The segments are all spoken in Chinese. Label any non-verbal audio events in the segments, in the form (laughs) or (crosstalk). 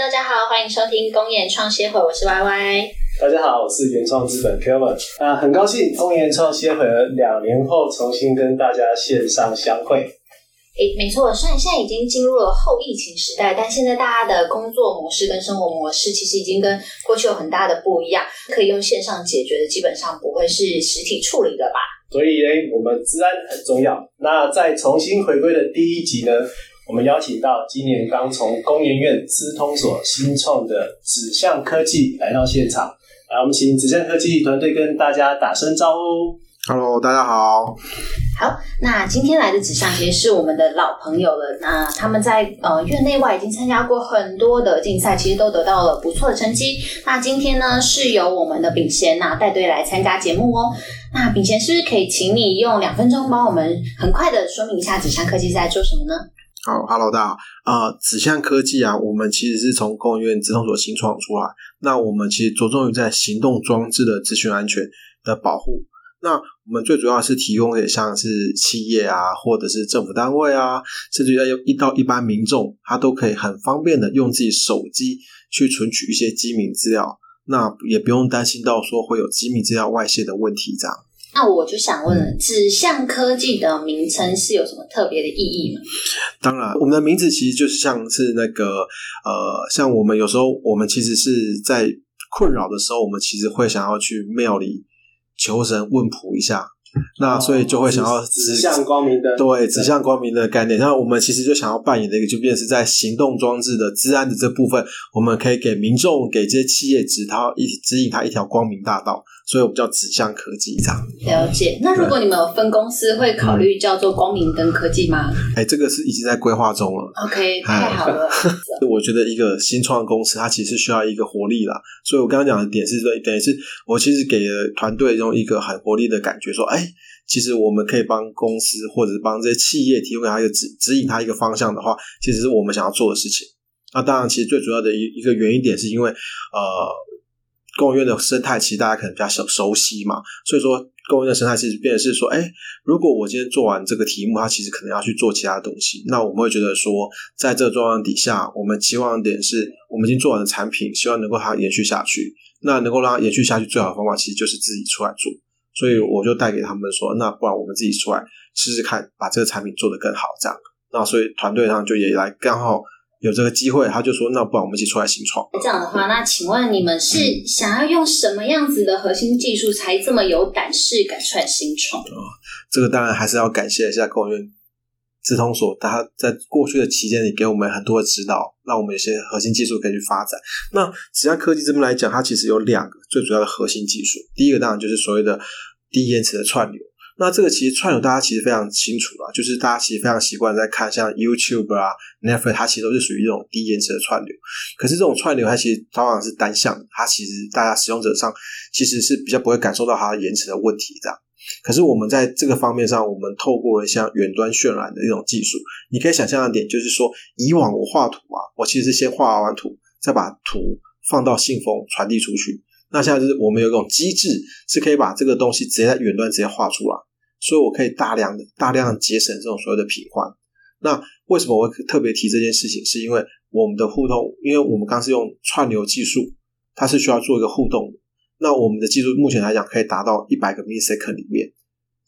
大家好，欢迎收听公演创协会，我是 Y Y。大家好，我是原创资本 Kevin 啊，很高兴公演创协会两年后重新跟大家线上相会。诶，没错，虽然现在已经进入了后疫情时代，但现在大家的工作模式跟生活模式其实已经跟过去有很大的不一样，可以用线上解决的，基本上不会是实体处理的吧？所以呢，我们治安很重要。那在重新回归的第一集呢，我们邀请到今年刚从工研院资通所新创的指向科技来到现场。来，我们请指向科技团队跟大家打声招呼。Hello，大家好。好，那今天来的指向其实是我们的老朋友了。那他们在呃院内外已经参加过很多的竞赛，其实都得到了不错的成绩。那今天呢，是由我们的炳贤呐带队来参加节目哦。那炳贤是不是可以请你用两分钟帮我们很快的说明一下指向科技在做什么呢？好，Hello，大家好。啊、指向科技啊，我们其实是从工研院资通所新创出来。那我们其实着重于在行动装置的资讯安全的保护。那我们最主要是提供给像是企业啊，或者是政府单位啊，甚至要一到一般民众，他都可以很方便的用自己手机去存取一些机密资料。那也不用担心到说会有机密资料外泄的问题，这样。那我就想问了，指向科技的名称是有什么特别的意义吗？当然，我们的名字其实就是像是那个呃，像我们有时候我们其实是在困扰的时候，我们其实会想要去庙里求神问卜一下，那所以就会想要指向光明灯。对指向光明的概念。那我们其实就想要扮演的一个，就变是在行动装置的治安的这部分，我们可以给民众、给这些企业指他一指引他一条光明大道，所以我们叫指向科技这样。了解。那如果你们有分公司，会考虑叫做光明灯科技吗哎，这个是已经在规划中了。？OK，太好了。(laughs) 我觉得一个新创公司，它其实需要一个活力啦。所以我刚刚讲的点是说，等于是我其实给了团队用一个很活力的感觉，说，哎，其实我们可以帮公司或者是帮这些企业提供给他一个指指引他一个方向的话，其实是我们想要做的事情。那当然，其实最主要的一一个原因点是因为，呃，公务院的生态其实大家可能比较熟熟悉嘛，所以说公务院的生态其实变成是说，哎，如果我今天做完这个题目，它其实可能要去做其他东西，那我们会觉得说，在这个状况底下，我们期望点是我们已经做完的产品，希望能够它延续下去。那能够让它延续下去，最好的方法其实就是自己出来做。所以我就带给他们说，那不然我们自己出来试试看，把这个产品做得更好，这样。那所以团队上就也来刚好有这个机会，他就说，那不然我们一起出来新创。这样的话，那请问你们是想要用什么样子的核心技术，才这么有胆识敢出来新创？啊这个当然还是要感谢一下工研院资通所，他在过去的期间里给我们很多的指导，让我们有些核心技术可以去发展。那指向科技这边来讲，它其实有两个最主要的核心技术，第一个当然就是所谓的低延迟的串流。那这个其实串流大家其实非常清楚啦，就是大家其实非常习惯在看像 YouTube 啊、Netflix，它其实都是属于这种低延迟的串流。可是这种串流它其实往往是单向，它其实大家使用者上其实是比较不会感受到它延迟的问题这样。可是我们在这个方面上，我们透过了像远端渲染的一种技术，你可以想象的点就是说，以往我画图啊，我其实是先画完图，再把图放到信封传递出去。那现在就是我们有一种机制，是可以把这个东西直接在远端直接画出来，所以我可以大量的大量的节省这种所有的频换。那为什么我会特别提这件事情？是因为我们的互动，因为我们刚是用串流技术，它是需要做一个互动。那我们的技术目前来讲可以达到一百个 msec 里面，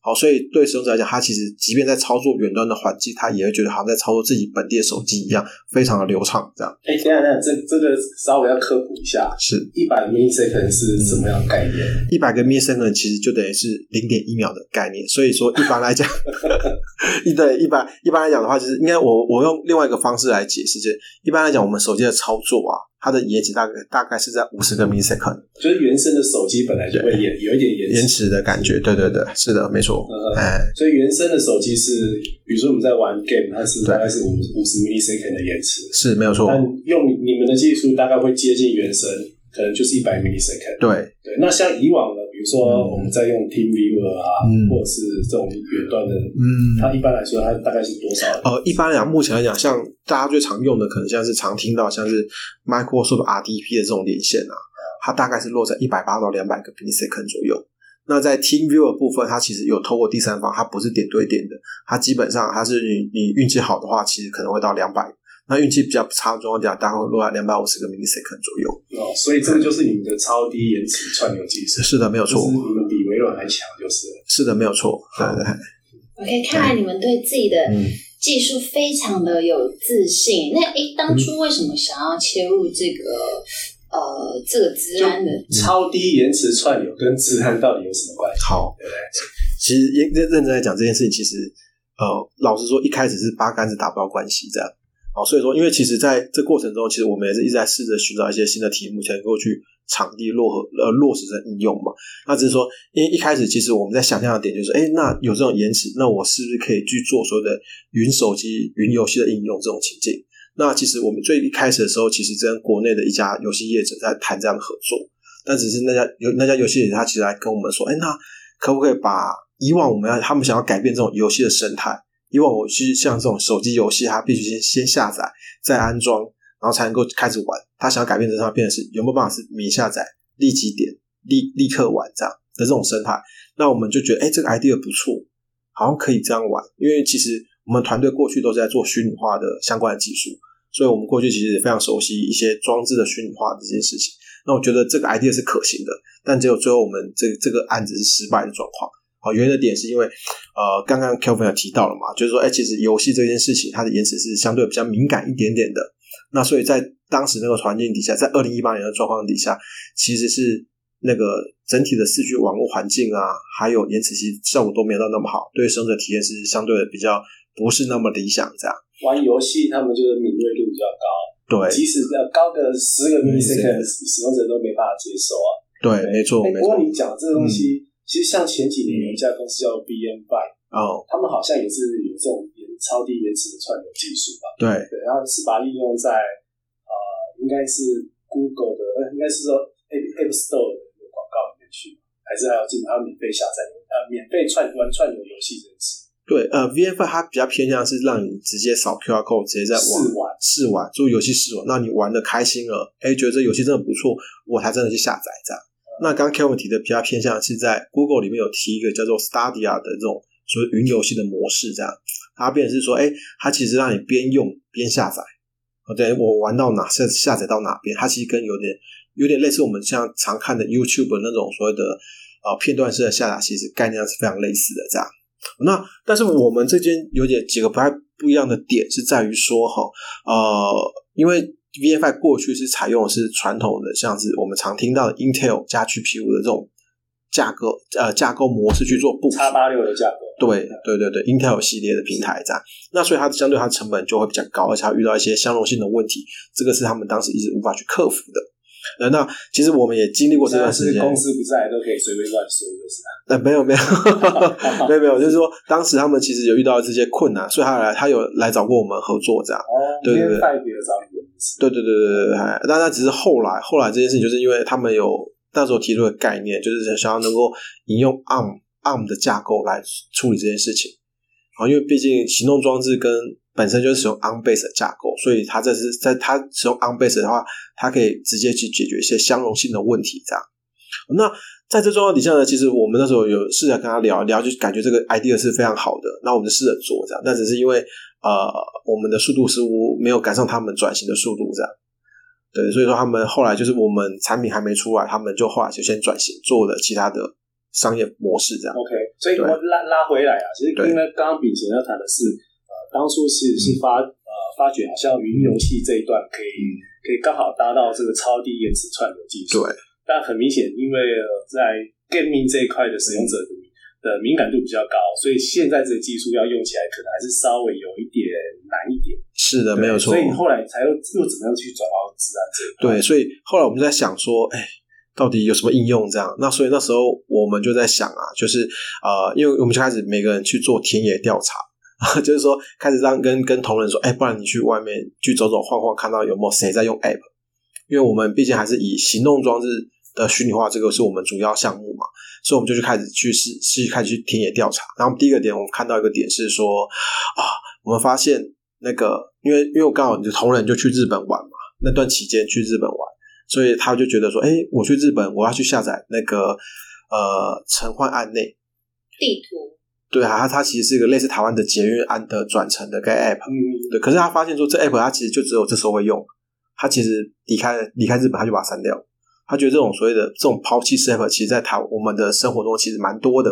好，所以对使用者来讲，他其实即便在操作远端的环境，他也会觉得好像在操作自己本地的手机一样，非常的流畅。这样哎，等一下等下，这这个稍微要科普一下，是一百 millisecond 是什么样的概念？一百个 millisecond 其实就等于是零点一秒的概念，所以说一般来讲，(laughs) 一对一般一般来讲的话，就是应该我我用另外一个方式来解释，就是一般来讲，我们手机的操作啊，它的延迟大概大概是在五十个 millisecond 就是原生的手机本来就会延有一点延延迟的感觉。对对对，是的，没错。呃哎，所以原生的手机是，比如说我们在玩 game，它是大概是五五十 millisecond 的延迟，是没有错。但用你们的技术大概会接近原生，可能就是一百 millisecond。对，对，那像以往的，比如说我们在用 TeamViewer 啊，嗯或者是这种远端的，嗯，它一般来说它大概是多少？呃，一般来讲，目前来讲，像大家最常用的，可能像是常听到像是 Microsoft RDP 的这种连线啊，它大概是落在一百八到两百个 millisecond 左右。那在 TeamViewer 部分，它其实有透过第三方，它不是点对点的，它基本上它是你你运气好的话，其实可能会到两百。那运气比较差的状况下，大概会落在两百五十个 millisecond 左右。哦，所以这个就是你们的超低延迟串流技术，是的，没有错就是，你们比微软还强，就是了。是的，没有错。对对对，OK，看来你们对自己的嗯。技术非常的有自信。那诶，当初为什么想要切入这个呃这个治安的？超低延迟串流跟治安到底有什么关系？好对不对？其实认认认真来讲这件事情，其实呃，老实说，一开始是八竿子打不到关系这样。好，所以说，因为其实在这过程中，其实我们也是一直在试着寻找一些新的题目，才能够去场地落合呃落实成应用嘛。那只是说，因为一开始其实我们在想象的点就是，哎，那有这种延迟，那我是不是可以去做所有的云手机、云游戏的应用这种情境？那其实我们最一开始的时候，其实跟国内的一家游戏业者在谈这样的合作，但只是那家游那家游戏业者他其实来跟我们说，哎，那可不可以把以往我们要他们想要改变这种游戏的生态？以往我是像这种手机游戏，它必须先先下载再安装，然后才能够开始玩。他想要改变这上变的是有没有办法是免下载立即点立立刻玩这样的这种生态？那我们就觉得，哎，这个 idea 不错，好像可以这样玩。因为其实我们团队过去都是在做虚拟化的相关的技术，所以我们过去其实也非常熟悉一些装置的虚拟化的这件事情。那我觉得这个 idea 是可行的，但只有最后我们这这个案子是失败的状况。好，原因的点是因为，呃，刚刚 Kelvin 有提到了嘛，就是说，哎，其实游戏这件事情，它的延迟是相对比较敏感一点点的。那所以在当时那个环境底下，在二零一八年的状况底下，其实是那个整体的四 G 网络环境啊，还有延迟其实效果都没有到那么好，对使用者体验是相对的比较不是那么理想。这样，玩游戏他们就是敏锐度比较高，对即使要高个十个 millisecond，使用者都没办法接受啊。对，没错，哎没错。不过你讲这个东西，其实像前几年有一家公司叫 BM By，哦，他们好像也是有这种延超低延迟的串流技术吧？对，对，然后是把它应用在呃，应该是 Google 的，呃，应该是说 App App Store 的那个广告里面去，还是还有就是它免费下载呃免费串玩串流游戏这件事。对，呃，VF 它比较偏向是让你直接扫 QR code，直接在网试玩试玩，做游戏试玩，让你玩的开心了，哎，觉得这游戏真的不错，我才真的去下载这样。那刚刚 Kevin 提的比较偏向是在 Google 里面有提一个叫做 Stadia 的这种所谓云游戏的模式，这样，它变成是说，哎，它其实让你边用边下载，对我玩到哪下下载到哪边，它其实跟有点有点类似我们像常看的 YouTube 那种所谓的呃片段式的下载，其实概念上是非常类似的这样。那但是我们这间有点几个不太不一样的点是在于说哈，呃，因为 VFI 过去是采用的是传统的，像是我们常听到的 Intel 加 GPU 的这种架构呃架构模式去做部署。叉八六的价格，对对对对，Intel 系列的平台这样，那所以它相对它成本就会比较高，而且它遇到一些相容性的问题，这个是他们当时一直无法去克服的。呃，那其实我们也经历过这段时间，公司不在都可以随便乱说，就是。呃，没有没有没有没有，就是说当时他们其实有遇到这些困难，所以他来他有来找过我们合作这样。哦，对对对代表找你对对对对对对，但那只是后来后来这件事情，就是因为他们有那时候提出的概念，就是想要能够引用 ARM ARM 的架构来处理这件事情。啊，因为毕竟行动装置跟本身就是使用 ARM base 的架构，所以它这是在它使用 ARM base 的话，它可以直接去解决一些相容性的问题。这样，那在这状况底下呢，其实我们那时候有试着跟他聊聊，就感觉这个 idea 是非常好的，那我们就试着做这样，但只是因为呃我们的速度似乎没有赶上他们转型的速度，这样。对，所以说他们后来就是我们产品还没出来，他们就后来就先转型做了其他的商业模式，这样。OK，所以我对拉拉回来啊，其实对因为刚刚秉贤要谈的是，呃，当初是是发呃发觉好像云游戏这一段可以、可以刚好搭到这个超低延迟串流技术，对，但很明显，因为呃在 gaming 这一块的使用者的的敏感度比较高，所以现在这个技术要用起来，可能还是稍微有一点难一点。是的，没有错。所以后来才又又怎么样去转到自然这一块？对，所以后来我们在想说，哎，到底有什么应用这样？那所以那时候我们就在想啊，就是呃，因为我们就开始每个人去做田野调查，(laughs) 就是说开始让跟跟同仁说，哎，不然你去外面去走走晃晃，看到有没有谁在用 App？因为我们毕竟还是以行动装置的虚拟化这个是我们主要项目嘛，所以我们就去开始去试试开始去田野调查。然后第一个点，我们看到一个点是说啊，我们发现那个，因为因为我刚好你的同仁就去日本玩嘛，那段期间去日本玩，所以他就觉得说，哎，我去日本，我要去下载那个呃《陈焕案内》。地图对啊，它它其实是一个类似台湾的捷运安的转乘的该 app，嗯，对，可是他发现说这 app 它其实就只有这时候会用，他其实离开离开日本他就把它删掉，他觉得这种所谓的这种抛弃式 app，其实在台我们的生活中其实蛮多的。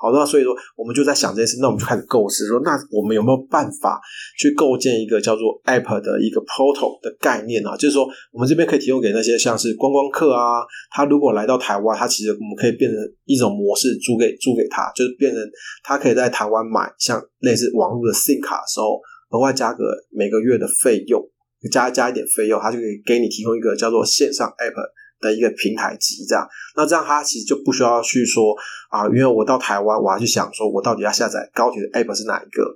好，那所以说我们就在想这件事，那我们就开始构思说，那我们有没有办法去构建一个叫做 app 的一个 portal 的概念啊？就是说，我们这边可以提供给那些像是观光客啊，他如果来到台湾，他其实我们可以变成一种模式租给租给他，就是变成他可以在台湾买像类似网络的 SIM 卡的时候，额外加个每个月的费用，加加一点费用，他就可以给你提供一个叫做线上 app 的一个平台级这样。那这样他其实就不需要去说啊，因为我到台湾，我要去想说我到底要下载高铁的 app 是哪一个，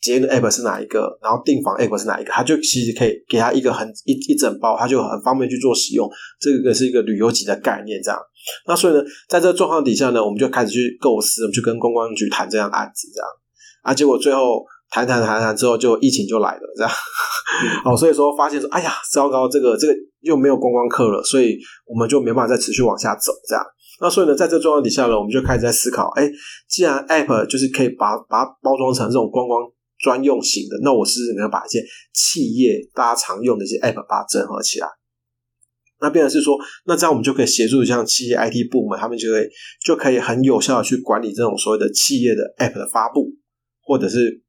捷运的 app 是哪一个，然后订房 app 是哪一个，他就其实可以给他一个很一一整包，他就很方便去做使用。这个是一个旅游级的概念这样。那所以呢，在这个状况底下呢，我们就开始去构思，我们去跟公关局谈这样案子这样啊，结果最后。谈谈谈谈之后，就疫情就来了，这样。(laughs) 哦，所以说发现说，哎呀，糟糕，这个这个又没有观光客了，所以我们就没办法再持续往下走，这样。那所以呢，在这状况底下呢，我们就开始在思考，哎，既然 App 就是可以把把它包装成这种观光专用型的，那我是不是能把一些企业大家常用的一些 App 把它整合起来？那变成是说，那这样我们就可以协助像企业 IT 部门，他们就可以就可以很有效的去管理这种所谓的企业的 App 的发布，或者是。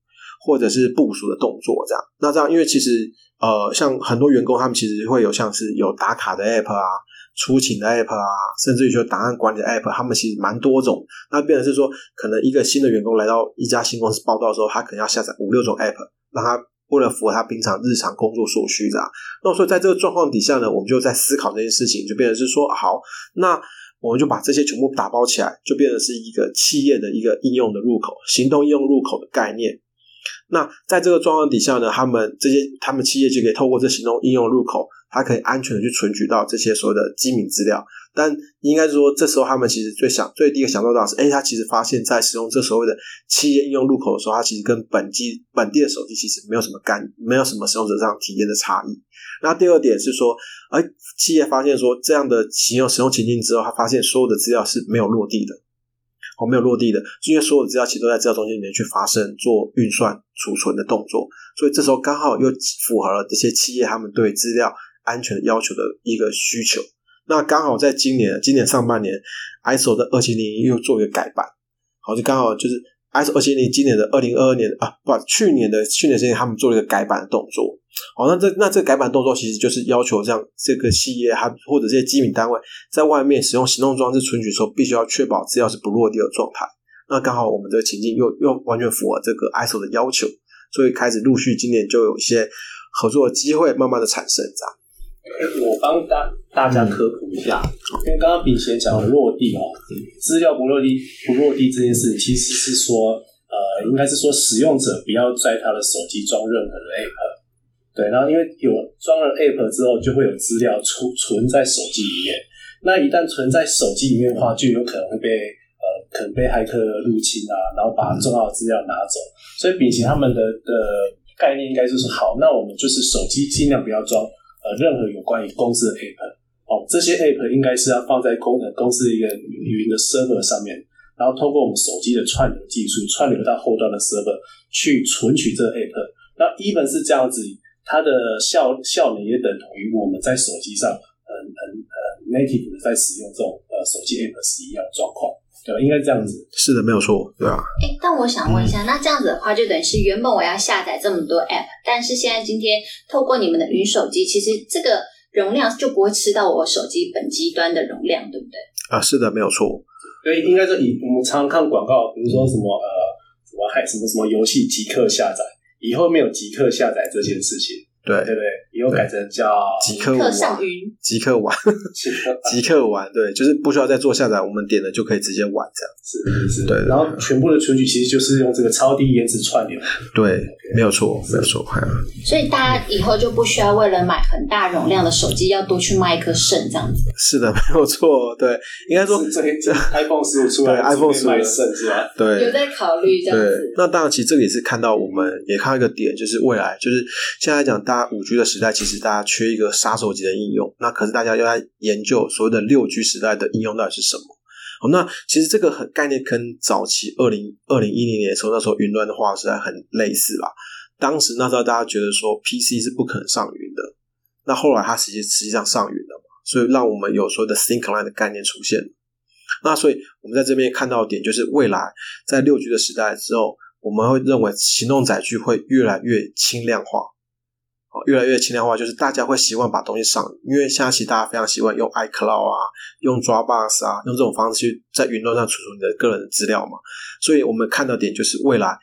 或者是部署的动作，这样。那这样，因为其实呃，像很多员工，他们其实会有像是有打卡的 app 啊，出勤的 app 啊，甚至于说档案管理的 app，他们其实蛮多种。那变成是说，可能一个新的员工来到一家新公司报道的时候，他可能要下载五六种 app，让他为了符合他平常日常工作所需，的。那所以在这个状况底下呢，我们就在思考这件事情，就变成是说，好，那我们就把这些全部打包起来，就变成是一个企业的一个应用的入口，行动应用入口的概念。那在这个状况底下呢，他们这些他们企业就可以透过这行动应用入口，它可以安全的去存取到这些所有的机密资料。但应该是说，这时候他们其实最想最第一个想到的是，哎，他其实发现，在使用这所谓的企业应用入口的时候，它其实跟本机本地的手机其实没有什么干，没有什么使用者上体验的差异。那第二点是说，哎，企业发现说这样的使用使用情境之后，他发现所有的资料是没有落地的。我没有落地的，因为所有的资料其实都在资料中心里面去发生做运算、储存的动作，所以这时候刚好又符合了这些企业他们对资料安全的要求的一个需求。那刚好在今年，今年上半年，ISO 的二七零一又做一个改版，好，就刚好就是 ISO 二七零今年的二零二二年啊，不，去年的去年时间他们做了一个改版的动作。好，那这那这个改版动作其实就是要求，像这个企业它或者这些机敏单位在外面使用行动装置存取的时候，必须要确保资料是不落地的状态。那刚好我们这个情境又又完全符合这个 ISO 的要求，所以开始陆续今年就有一些合作的机会慢慢的产生。这样，我帮大大家科普一下，因为刚刚炳贤讲的落地哦，资料不落地不落地这件事，其实是说呃，应该是说使用者不要在他的手机装任何的 App。对，然后因为有装了 App 之后，就会有资料储存在手机里面。那一旦存在手机里面的话，就有可能会被呃，可能被骇客入侵啊，然后把重要的资料拿走。所以秉持他们的的概念，应该就是好，那我们就是手机尽量不要装呃任何有关于公司的 App。哦，这些 App 应该是要放在公的公司的一个云的 server 上面，然后通过我们手机的串流技术，串流到后端的 server 去存取这个 App。那 even 是这样子。它的效效能也等同于我们在手机上，很很呃 native 的在使用这种呃手机 app 是一样的状况，对吧？应该这样子。是的，没有错，对吧？哎，但我想问一下，那这样子的话，就等于是原本我要下载这么多 app，但是现在今天透过你们的云手机，其实这个容量就不会吃到我手机本机端的容量，对不对？啊，是的，没有错。对，应该是以我们常常看广告，比如说什么呃什么还什么什么游戏即刻下载。以后没有即刻下载这件事情，对对对？以后改成叫即刻玩，即刻玩，即刻玩，对，就是不需要再做下载，我们点了就可以直接玩，这样是是是，对。然后全部的存取其实就是用这个超低延迟串流，对，没有错，没有错。所以大家以后就不需要为了买很大容量的手机，要多去卖一颗肾这样子。是的，没有错，对，应该说这这 (laughs) iPhone 十五出来，iPhone 十五卖肾是吧？对，有在考虑这样子。那当然，其实这个也是看到我们也看到一个点，就是未来就是现在讲，大家五 G 的时代，其实大家缺一个杀手级的应用。那可是大家又在研究所谓的六 G 时代的应用到底是什么？好，那其实这个很概念跟早期二零二零一零年的时候，那时候云端的话实在很类似啦。当时那时候大家觉得说 PC 是不可能上云的，那后来它实际实际上上云了嘛，所以让我们有所谓的 Think Line 的概念出现。那所以我们在这边看到点就是，未来在六 G 的时代之后，我们会认为行动载具会越来越轻量化。越来越轻量化，就是大家会习惯把东西上，因为现在其实大家非常习惯用 iCloud 啊，用 Dropbox 啊，用这种方式去在云端上储存你的个人的资料嘛。所以我们看到点就是未来。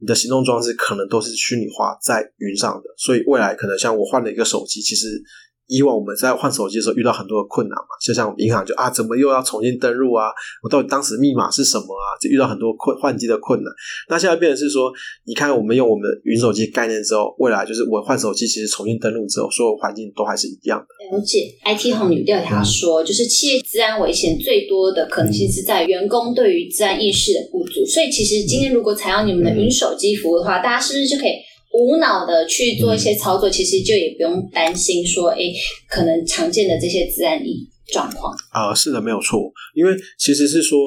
你的行动装置可能都是虚拟化在云上的，所以未来可能像我换了一个手机，其实以往我们在换手机的时候遇到很多的困难嘛，就像银行就啊，怎么又要重新登录啊？我到底当时密码是什么啊？就遇到很多困换机的困难。那现在变成是说，你看我们用我们的云手机概念之后，未来就是我换手机，其实重新登录之后，所有环境都还是一样的。了解，IT 红女调查说，就是企业治安危险最多的可能性是在员工对于治安意识的不足。所以，其实今天如果采用你们的云手机服务的话，大家是不是就可以无脑的去做一些操作？其实就也不用担心说，哎，可能常见的这些治安意状况。啊，是的，没有错。因为其实是说，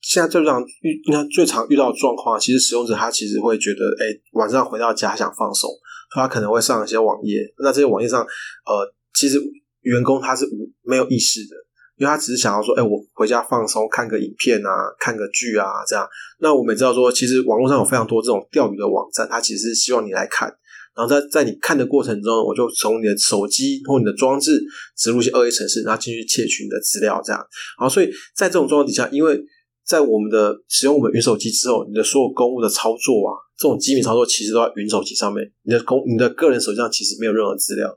现在最常遇，你看最常遇到的状况，其实使用者他其实会觉得，哎，晚上回到家想放松，他可能会上一些网页。那这些网页上，呃，其实。员工他是无没有意识的，因为他只是想要说，哎，我回家放松，看个影片啊，看个剧啊，这样。那我们也知道说，其实网络上有非常多这种钓鱼的网站，它其实是希望你来看，然后在在你看的过程中，我就从你的手机或你的装置植入一些二 A 程式，然后进去窃取你的资料，这样。然后，所以在这种状况底下，因为在我们的使用我们云手机之后，你的所有公务的操作啊，这种机密操作其实都在云手机上面，你的公你的个人手机上其实没有任何资料。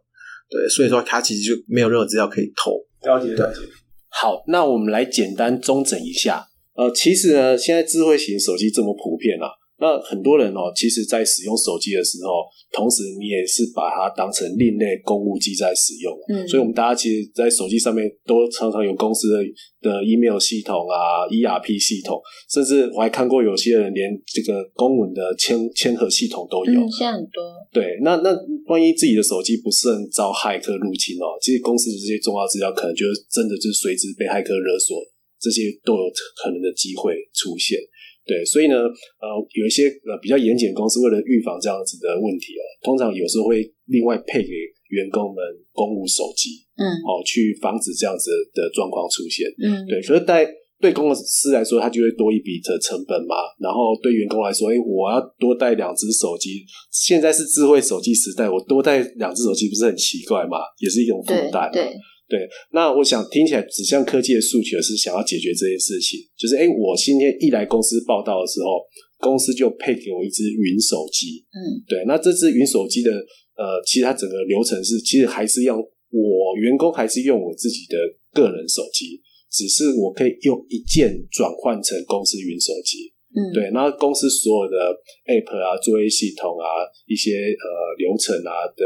对，所以说它其实就没有任何资料可以偷。了解，了解。好，那我们来简单中整一下。呃，其实呢，现在智慧型手机这么普遍了。那很多人哦，其实在使用手机的时候，同时你也是把它当成另类公务机在使用。嗯，所以我们大家其实，在手机上面都常常有公司的的 email 系统啊，ERP 系统，甚至我还看过有些人连这个公文的签签合系统都有。嗯，现在很多。对，那那万一自己的手机不慎遭骇客入侵哦，其实公司的这些重要资料可能就真的就随之被骇客勒索，这些都有可能的机会出现。对，所以呢，呃，有一些呃比较严谨的公司，为了预防这样子的问题哦，通常有时候会另外配给员工们公务手机，嗯，哦，去防止这样子的状况出现，嗯，对。可是在对公司来说，它就会多一笔的成本嘛。然后对员工来说，哎，我要多带两只手机，现在是智慧手机时代，我多带两只手机不是很奇怪嘛？也是一种负担，对。对，那我想听起来指向科技的诉求是想要解决这件事情，就是哎，我今天一来公司报道的时候，公司就配给我一支云手机，嗯，对，那这支云手机的呃，其实它整个流程是，其实还是用我员工还是用我自己的个人手机，只是我可以用一键转换成公司云手机，嗯，对，然后公司所有的 app 啊、作业系统啊、一些呃流程啊的。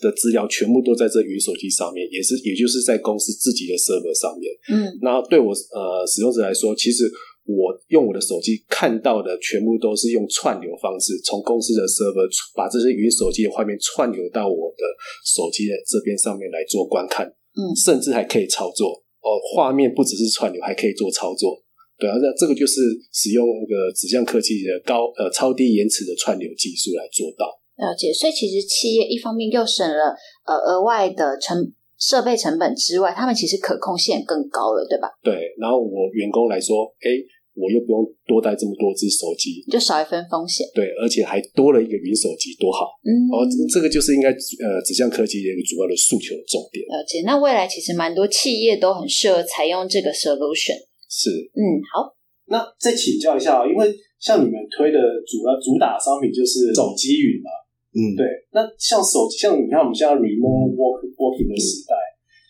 的资料全部都在这云手机上面，也是也就是在公司自己的 server 上面。嗯，那对我呃使用者来说，其实我用我的手机看到的全部都是用串流方式，从公司的 server 把这些云手机的画面串流到我的手机的这边上面来做观看。嗯，甚至还可以操作哦，画面不只是串流，还可以做操作。对啊，那这个就是使用那个指向科技的高呃超低延迟的串流技术来做到。了解，所以其实企业一方面又省了呃额外的成设备成本之外，他们其实可控性更高了，对吧？对，然后我员工来说，哎，我又不用多带这么多只手机，就少一份风险。对，而且还多了一个云手机，多好！嗯，哦，这个就是应该呃指向科技的一个主要的诉求重点。了解，那未来其实蛮多企业都很适合采用这个 solution。是，嗯，好。那再请教一下，因为像你们推的主要主打商品就是手机云嘛。嗯，对。那像手机，像你看我们现在 remote work working 的时代，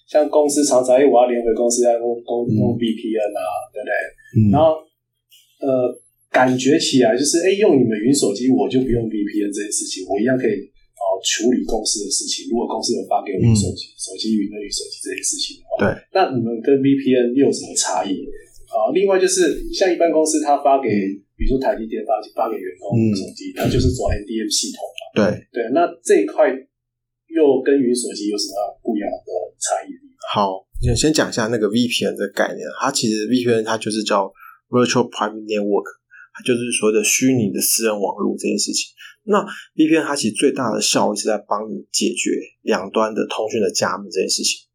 像公司常常哎，我要连回公司要用用用 VPN 啊，对不对？嗯。然后呃，感觉起来就是哎，用你们云手机，我就不用 VPN 这件事情，我一样可以哦处理公司的事情。如果公司有发给我云手机，手机云的云手机这件事情的话，对。那你们跟 VPN 又有什么差异？啊，另外就是像一般公司，他发给。比如说台积电发发给员工手机，它就是走 NDM 系统嘛。对对，那这一块又跟云手机有什么不一样的差异？好，先先讲一下那个 VPN 这个概念，它其实 VPN 它就是叫 Virtual Private Network，它就是所谓的虚拟的私人网络这件事情。那 VPN 它其实最大的效益是在帮你解决两端的通讯的加密这件事情。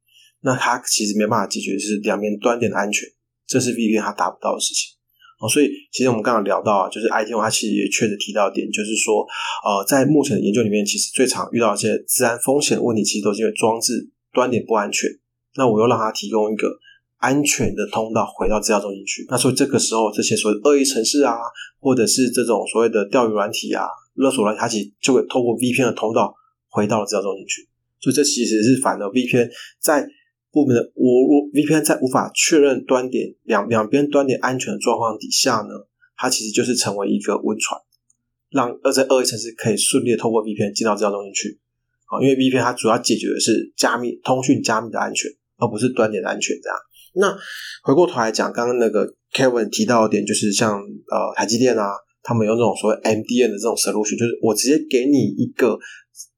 那它其实没办法解决是两边端点的安全，这是 VPN 它达不到的事情。哦，所以其实我们刚刚聊到啊，就是 ITO 它其实也确实提到一点，就是说，呃，在目前的研究里面，其实最常遇到一些治安风险的问题，其实都是因为装置端点不安全。那我又让它提供一个安全的通道回到资料中心去。那所以这个时候，这些所谓恶意程式啊，或者是这种所谓的钓鱼软体啊、勒索软体，它其实就会透过 VPN 的通道回到了资料中心去。所以这其实是反的，VPN 在部门的我我 VPN 在无法确认端点两两边端点安全的状况底下呢，它其实就是成为一个温床，让呃在恶意城市可以顺利的透过 VPN 进到资料中心去。啊，因为 VPN 它主要解决的是加密通讯加密的安全，而不是端点的安全这样。那回过头来讲，刚刚那个 Kevin 提到的点，就是像呃台积电啊，他们用这种所谓 MDN 的这种 solution，就是我直接给你一个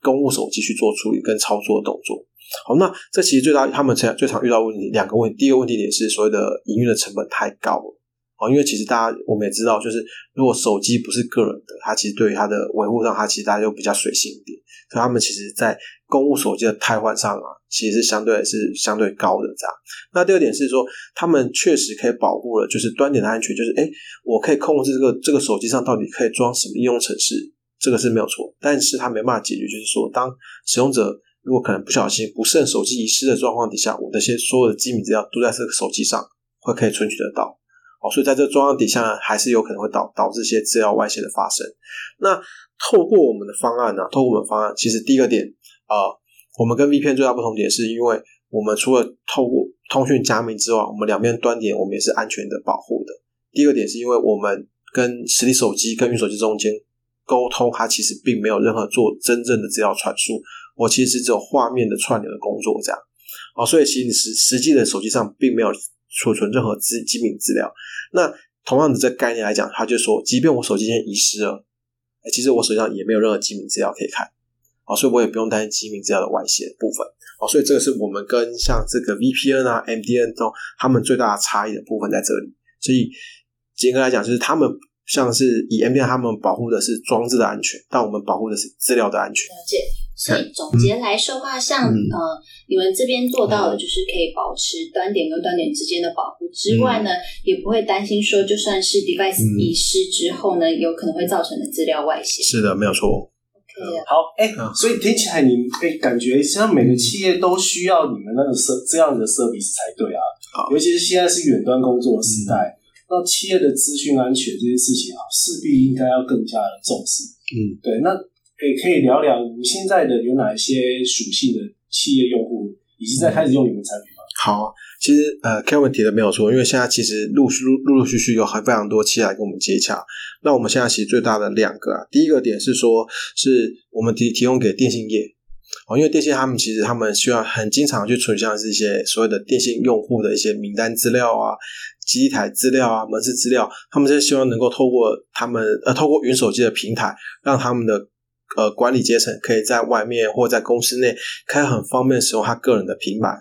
公务手机去做处理跟操作的动作。好，那这其实最大他们常最常遇到问题两个问题，第一个问题点是所谓的营运的成本太高了。哦，因为其实大家我们也知道，就是如果手机不是个人的，它其实对于它的维护上，它其实大家就比较随性一点。所以他们其实，在公务手机的汰换上啊，其实是相对是相对高的这样。那第二点是说，他们确实可以保护了，就是端点的安全，就是哎，我可以控制这个这个手机上到底可以装什么应用程式，这个是没有错。但是它没办法解决，就是说，当使用者。如果可能不小心不慎手机遗失的状况底下，我这些所有的机密资料都在这个手机上，会可以存取得到。哦，所以在这状况底下，还是有可能会导导致一些资料外泄的发生。那透过我们的方案呢？透过我们方案，其实第一个点啊，我们跟 VPN 最大不同点，是因为我们除了透过通讯加密之外，我们两边端点我们也是安全的保护的。第二个点是因为我们跟实体手机跟云手机中间沟通，它其实并没有任何做真正的资料传输。我其实只有画面的串联的工作，这样啊，所以其实实实际的手机上并没有储存任何资机密资料。那同样的这概念来讲，他就说，即便我手机先遗失了，其实我手机上也没有任何机密资料可以看啊，所以我也不用担心机密资料的外泄部分啊。所以这个是我们跟像这个 VPN 啊、MDN 中他们最大的差异的部分在这里。所以严格来讲，就是他们像是以 MDN 他们保护的是装置的安全，但我们保护的是资料的安全。了解。所以总结来说的话，像呃，你们这边做到的，就是可以保持端点跟端点之间的保护之外呢，也不会担心说，就算是 device 遗失之后呢，有可能会造成的资料外泄。是的，没有错。好，哎，所以听起来你哎，感觉像每个企业都需要你们那个设这样的 service 才对啊。好，尤其是现在是远端工作的时代，那企业的资讯安全这件事情啊，势必应该要更加的重视。嗯，对，那。可以可以聊聊你们现在的有哪一些属性的企业用户，已经在开始用你们产品吗？好，其实呃，Kevin 提的没有错，因为现在其实陆续陆陆续续有很非常多企业来跟我们接洽。那我们现在其实最大的两个啊，第一个点是说，是我们提提供给电信业哦，因为电信他们其实他们需要很经常去存像是一些所谓的电信用户的一些名单资料啊、机台资料啊、门市资料，他们是希望能够透过他们呃透过云手机的平台，让他们的。呃，管理阶层可以在外面或在公司内，可以很方便使用他个人的平板、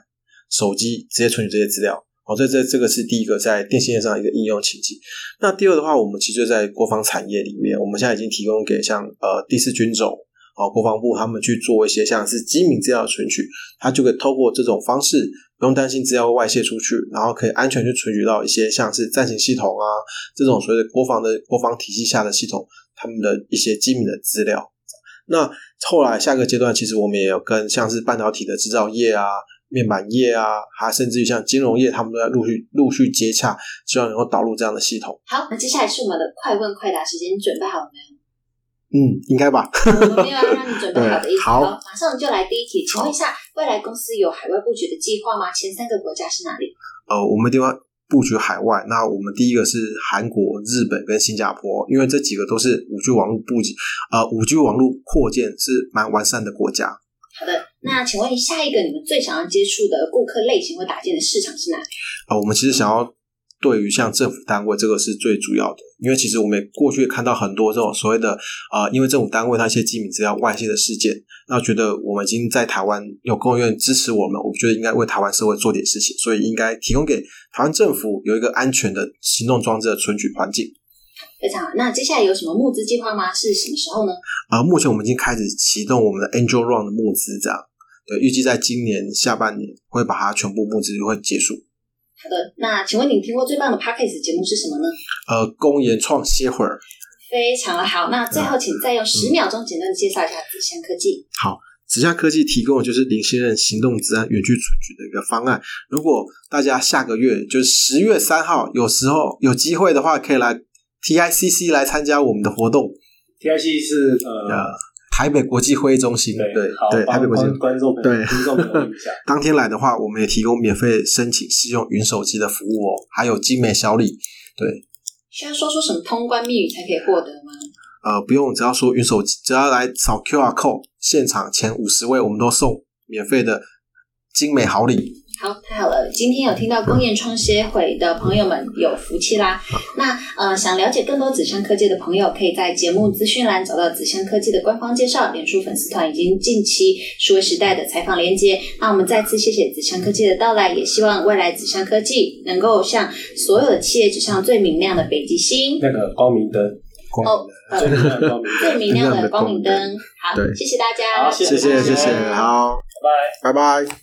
手机直接存取这些资料。哦，这这这个是第一个在电信业上一个应用情境。那第二的话，我们其实就在国防产业里面，我们现在已经提供给像呃第四军种啊国防部他们去做一些像是机密资料的存取，他就可以透过这种方式，不用担心资料会外泄出去，然后可以安全去存取到一些像是战情系统啊这种所谓的国防的国防体系下的系统，他们的一些机密的资料。那后来下个阶段，其实我们也有跟像是半导体的制造业啊、面板业啊，还甚至于像金融业，他们都在陆续陆续接洽，希望能够导入这样的系统。好，那接下来是我们的快问快答时间，你准备好了没有？嗯，应该吧。没有要让你准备好的 (laughs) 意思。好，马上就来第一题，请问一下，未来公司有海外布局的计划吗？前三个国家是哪里？呃，我们地方。布局海外，那我们第一个是韩国、日本跟新加坡，因为这几个都是五 G 网络布局，呃，五 G 网络扩建是蛮完善的国家。好的，那请问下一个你们最想要接触的顾客类型或打建的市场是哪里？啊，我们其实想要对于像政府单位，这个是最主要的，因为其实我们过去看到很多这种所谓的啊，因为政府单位它一些机密资料外泄的事件，那觉得我们已经在台湾有公务员支持我们，我觉得应该为台湾社会做点事情，所以应该提供给台湾政府有一个安全的行动装置的存取环境。非常好，那接下来有什么募资计划吗？是什么时候呢？啊，目前我们已经开始启动我们的 Angel Run 的募资，这样对，预计在今年下半年会把它全部募资会结束。好的，那请问你听过最棒的 Podcast 节目是什么呢？呃，公研创歇会儿。非常的好，那最后请再用十秒钟简单的介绍一下紫香科技。好，紫香科技提供的就是零信任行动治安远距存取的一个方案。如果大家下个月就是十月三号，有时候有机会的话，可以来 TICC 来参加我们的活动。TIC 是呃，台北国际会议中心，对对，台北国际观众对听众朋友一下。(laughs) 当天来的话，我们也提供免费申请试用云手机的服务哦，还有精美小礼。对，需要说出什么通关密语才可以获得吗？呃，不用，只要说云手机，只要来扫 QR code，现场前五十位我们都送免费的精美好礼。好，太好了！今天有听到工研创协会的朋友们有福气啦。那呃，想了解更多紫香科技的朋友，可以在节目资讯栏找到紫香科技的官方介绍，脸书粉丝团已经近期数位时代的采访连接。那我们再次谢谢紫香科技的到来，也希望未来紫香科技能够向所有的企业指向最明亮的北极星，那个光明灯，哦，呃，最明亮的光明灯，最明亮的光明灯。好，对谢谢大家，好谢谢谢谢，好，拜拜。拜拜。